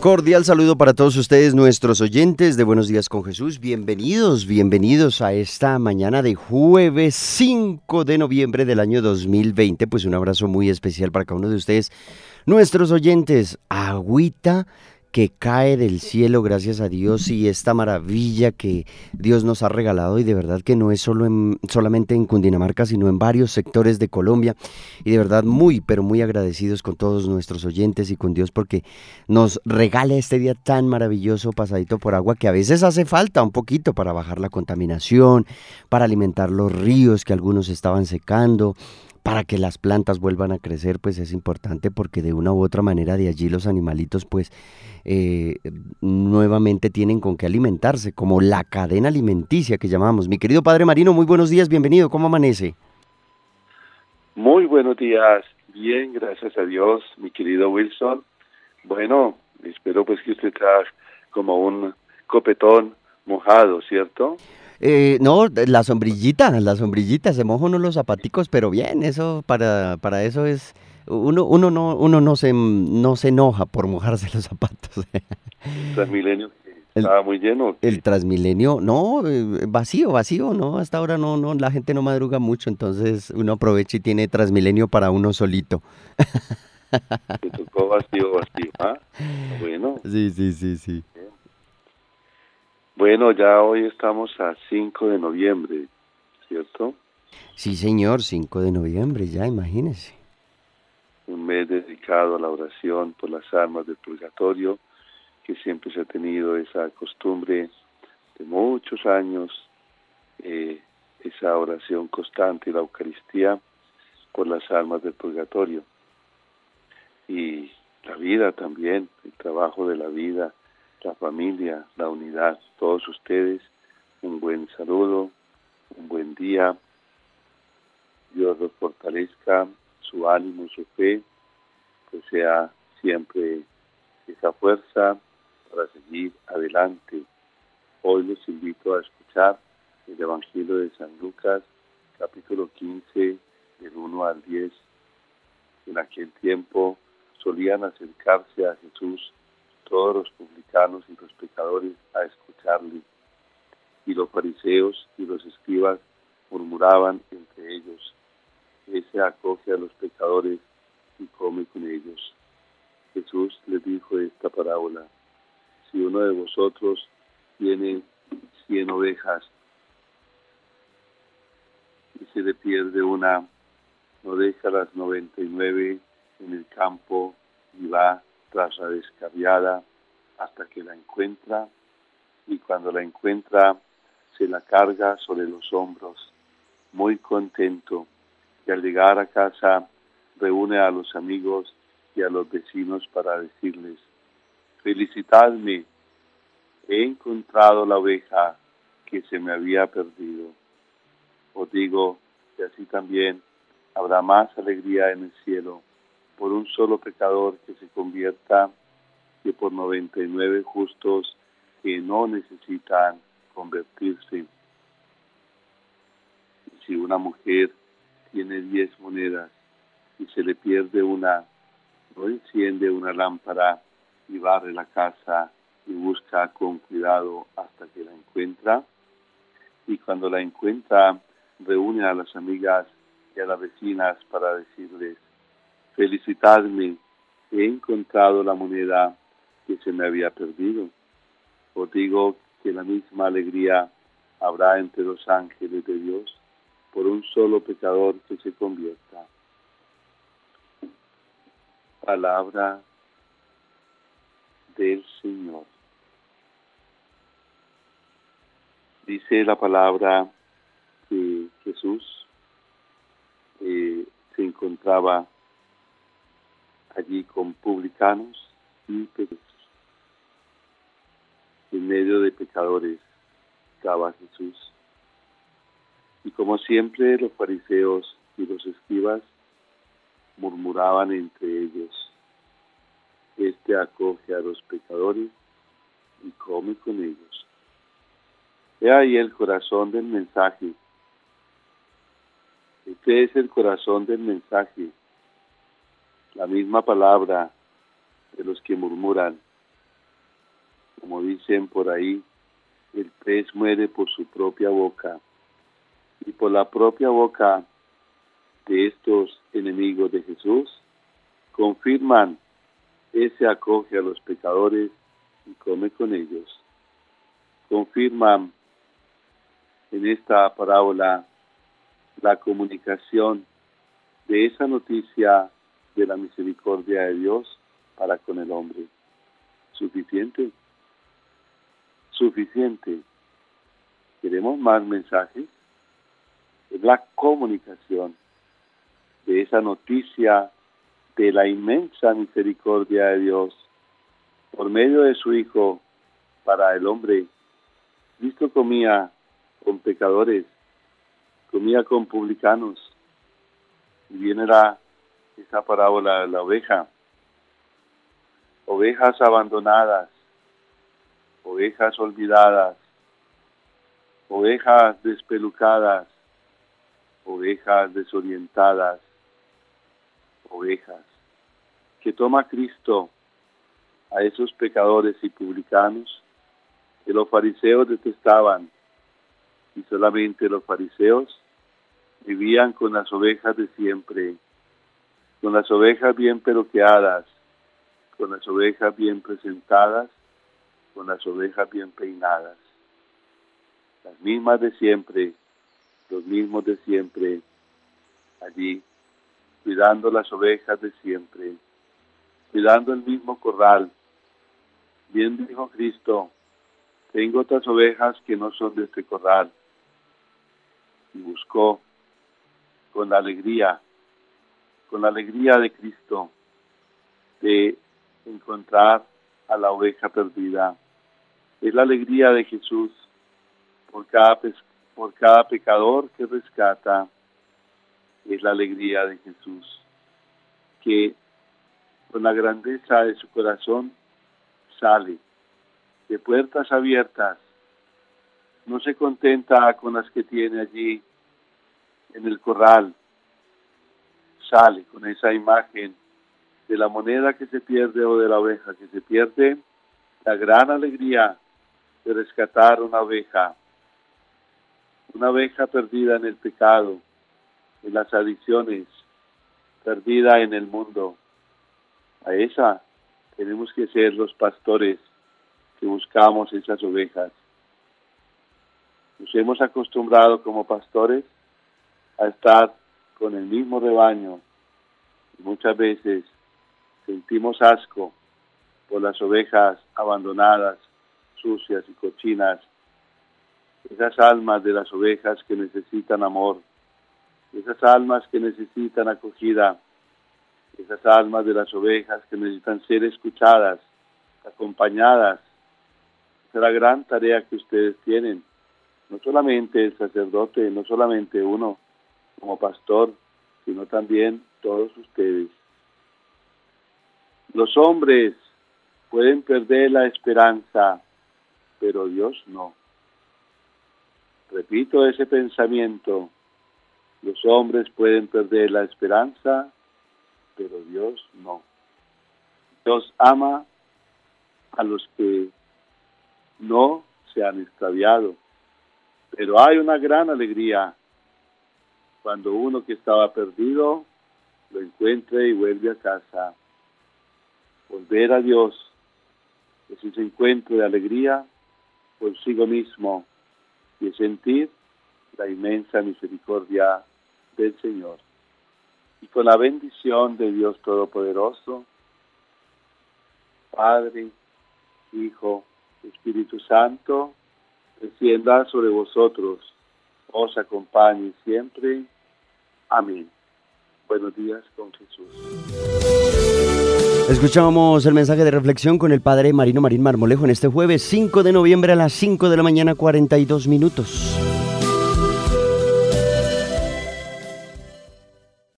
Cordial saludo para todos ustedes, nuestros oyentes de Buenos Días con Jesús. Bienvenidos, bienvenidos a esta mañana de jueves 5 de noviembre del año 2020. Pues un abrazo muy especial para cada uno de ustedes, nuestros oyentes. Agüita que cae del cielo, gracias a Dios, y esta maravilla que Dios nos ha regalado, y de verdad que no es solo en, solamente en Cundinamarca, sino en varios sectores de Colombia, y de verdad muy, pero muy agradecidos con todos nuestros oyentes y con Dios porque nos regala este día tan maravilloso pasadito por agua que a veces hace falta un poquito para bajar la contaminación, para alimentar los ríos que algunos estaban secando, para que las plantas vuelvan a crecer, pues es importante porque de una u otra manera de allí los animalitos pues eh, nuevamente tienen con qué alimentarse, como la cadena alimenticia que llamamos. Mi querido Padre Marino, muy buenos días, bienvenido, ¿cómo amanece? Muy buenos días, bien, gracias a Dios, mi querido Wilson. Bueno, espero pues que usted trae como un copetón mojado, ¿cierto? Eh, no, la sombrillita, la sombrillita, se moja uno los zapaticos, pero bien, eso para, para eso es, uno, uno no, uno no se, no se enoja por mojarse los zapatos. Transmilenio estaba muy lleno. El Transmilenio, no, eh, vacío, vacío, no, hasta ahora no, no, la gente no madruga mucho, entonces uno aprovecha y tiene Transmilenio para uno solito. Se tocó vacío, vacío, ¿ah? Bueno. Sí, sí, sí, sí. Bueno, ya hoy estamos a 5 de noviembre, ¿cierto? Sí, señor, 5 de noviembre, ya imagínese. Un mes dedicado a la oración por las almas del purgatorio, que siempre se ha tenido esa costumbre de muchos años, eh, esa oración constante y la Eucaristía por las almas del purgatorio. Y la vida también, el trabajo de la vida, la familia, la unidad, todos ustedes, un buen saludo, un buen día. Dios los fortalezca, su ánimo, su fe, que sea siempre esa fuerza para seguir adelante. Hoy los invito a escuchar el Evangelio de San Lucas, capítulo 15, del 1 al 10. En aquel tiempo solían acercarse a Jesús todos los publicanos y los pecadores a escucharle. Y los fariseos y los escribas murmuraban entre ellos, ese acoge a los pecadores y come con ellos. Jesús les dijo esta parábola, si uno de vosotros tiene cien ovejas y se le pierde una, no deja las noventa y nueve en el campo y va tras la descarriada hasta que la encuentra y cuando la encuentra se la carga sobre los hombros, muy contento, y al llegar a casa reúne a los amigos y a los vecinos para decirles, felicitadme, he encontrado la oveja que se me había perdido. Os digo que así también habrá más alegría en el cielo por un solo pecador que se convierta que por 99 justos que no necesitan convertirse. Si una mujer tiene 10 monedas y se le pierde una, no enciende una lámpara y barre la casa y busca con cuidado hasta que la encuentra. Y cuando la encuentra, reúne a las amigas y a las vecinas para decirles, felicitadme, he encontrado la moneda que se me había perdido. Os digo que la misma alegría habrá entre los ángeles de Dios por un solo pecador que se convierta. Palabra del Señor. Dice la palabra que Jesús eh, se encontraba allí con publicanos y pecadores. En medio de pecadores estaba Jesús. Y como siempre los fariseos y los escribas murmuraban entre ellos, este acoge a los pecadores y come con ellos. He ahí el corazón del mensaje. Este es el corazón del mensaje la misma palabra de los que murmuran. Como dicen por ahí, el pez muere por su propia boca y por la propia boca de estos enemigos de Jesús confirman ese acoge a los pecadores y come con ellos. Confirman en esta parábola la comunicación de esa noticia de la misericordia de Dios para con el hombre. ¿Suficiente? Suficiente. ¿Queremos más mensajes? Es la comunicación de esa noticia de la inmensa misericordia de Dios por medio de su Hijo para el hombre. Cristo comía con pecadores, comía con publicanos. Y viene la, esa parábola de la oveja. Ovejas abandonadas, ovejas olvidadas, ovejas despelucadas, ovejas desorientadas, ovejas. Que toma Cristo a esos pecadores y publicanos que los fariseos detestaban y solamente los fariseos vivían con las ovejas de siempre, con las ovejas bien peluqueadas, con las ovejas bien presentadas, con las ovejas bien peinadas, las mismas de siempre, los mismos de siempre, allí, cuidando las ovejas de siempre, cuidando el mismo corral. Bien dijo Cristo, tengo otras ovejas que no son de este corral y buscó con alegría, con la alegría de Cristo, de encontrar a la oveja perdida. Es la alegría de Jesús por cada, por cada pecador que rescata. Es la alegría de Jesús que con la grandeza de su corazón sale de puertas abiertas no se contenta con las que tiene allí en el corral, sale con esa imagen de la moneda que se pierde o de la oveja que se pierde, la gran alegría de rescatar una oveja, una oveja perdida en el pecado, en las adicciones, perdida en el mundo. A esa tenemos que ser los pastores que buscamos esas ovejas nos hemos acostumbrado como pastores a estar con el mismo rebaño. muchas veces sentimos asco por las ovejas abandonadas, sucias y cochinas, esas almas de las ovejas que necesitan amor, esas almas que necesitan acogida, esas almas de las ovejas que necesitan ser escuchadas, acompañadas. Esa es la gran tarea que ustedes tienen no solamente el sacerdote, no solamente uno como pastor, sino también todos ustedes. Los hombres pueden perder la esperanza, pero Dios no. Repito ese pensamiento. Los hombres pueden perder la esperanza, pero Dios no. Dios ama a los que no se han extraviado. Pero hay una gran alegría cuando uno que estaba perdido lo encuentre y vuelve a casa. Volver a Dios es ese encuentro de alegría consigo mismo y sentir la inmensa misericordia del Señor. Y con la bendición de Dios Todopoderoso, Padre, Hijo, Espíritu Santo, descienda sobre vosotros, os acompañe siempre. Amén. Buenos días con Jesús. Escuchamos el mensaje de reflexión con el Padre Marino Marín Marmolejo en este jueves 5 de noviembre a las 5 de la mañana 42 minutos.